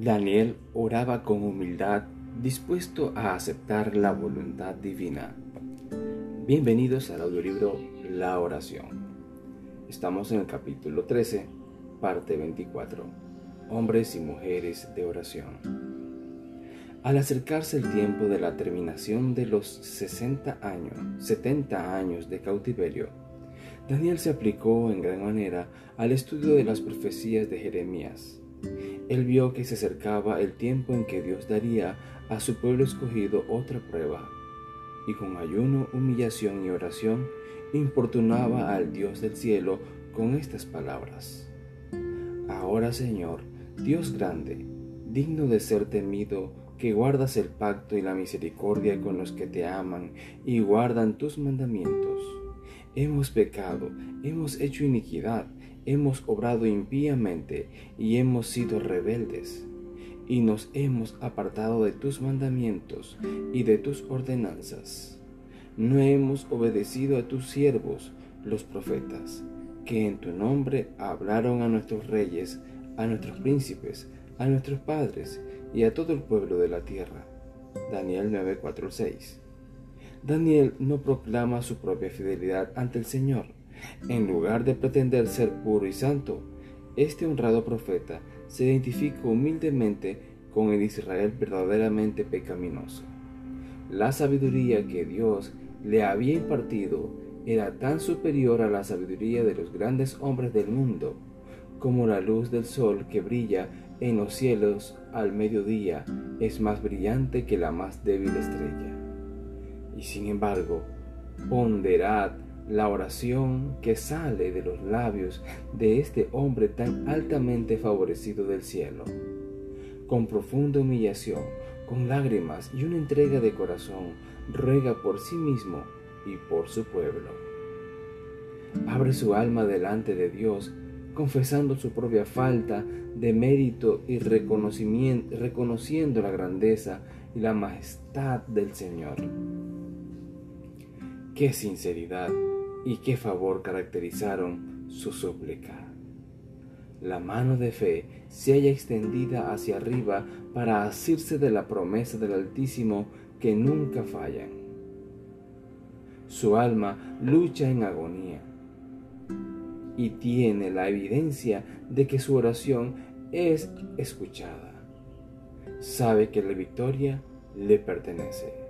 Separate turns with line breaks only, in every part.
Daniel oraba con humildad, dispuesto a aceptar la voluntad divina. Bienvenidos al audiolibro La oración. Estamos en el capítulo 13, parte 24. Hombres y mujeres de oración. Al acercarse el tiempo de la terminación de los 60 años, 70 años de cautiverio, Daniel se aplicó en gran manera al estudio de las profecías de Jeremías él vio que se acercaba el tiempo en que Dios daría a su pueblo escogido otra prueba, y con ayuno, humillación y oración importunaba al Dios del cielo con estas palabras. Ahora, Señor, Dios grande, digno de ser temido, que guardas el pacto y la misericordia con los que te aman y guardan tus mandamientos. Hemos pecado, hemos hecho iniquidad, hemos obrado impíamente y hemos sido rebeldes, y nos hemos apartado de tus mandamientos y de tus ordenanzas. No hemos obedecido a tus siervos, los profetas, que en tu nombre hablaron a nuestros reyes, a nuestros príncipes, a nuestros padres y a todo el pueblo de la tierra. Daniel 9:46. Daniel no proclama su propia fidelidad ante el Señor, en lugar de pretender ser puro y santo, este honrado profeta se identifica humildemente con el Israel verdaderamente pecaminoso. La sabiduría que Dios le había impartido era tan superior a la sabiduría de los grandes hombres del mundo, como la luz del sol que brilla en los cielos al mediodía es más brillante que la más débil estrella. Y sin embargo, ponderad la oración que sale de los labios de este hombre tan altamente favorecido del cielo. Con profunda humillación, con lágrimas y una entrega de corazón, ruega por sí mismo y por su pueblo. Abre su alma delante de Dios, confesando su propia falta de mérito y reconociendo la grandeza y la majestad del Señor. ¡Qué sinceridad! Y qué favor caracterizaron su súplica. La mano de fe se halla extendida hacia arriba para asirse de la promesa del Altísimo que nunca fallan. Su alma lucha en agonía y tiene la evidencia de que su oración es escuchada. Sabe que la victoria le pertenece.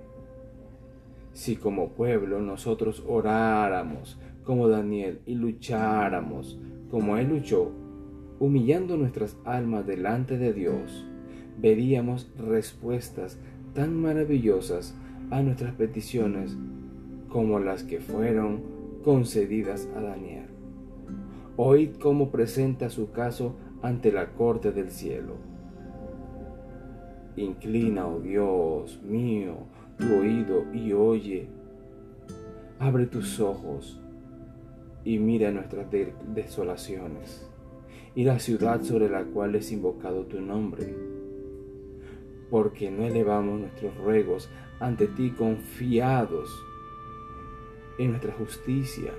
Si como pueblo nosotros oráramos como Daniel y lucháramos como él luchó, humillando nuestras almas delante de Dios, veríamos respuestas tan maravillosas a nuestras peticiones como las que fueron concedidas a Daniel. Oíd cómo presenta su caso ante la corte del cielo. Inclina, oh Dios mío, tu oído y oye. Abre tus ojos y mira nuestras desolaciones y la ciudad sobre la cual es invocado tu nombre. Porque no elevamos nuestros ruegos ante ti confiados en nuestra justicia,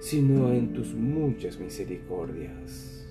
sino en tus muchas misericordias.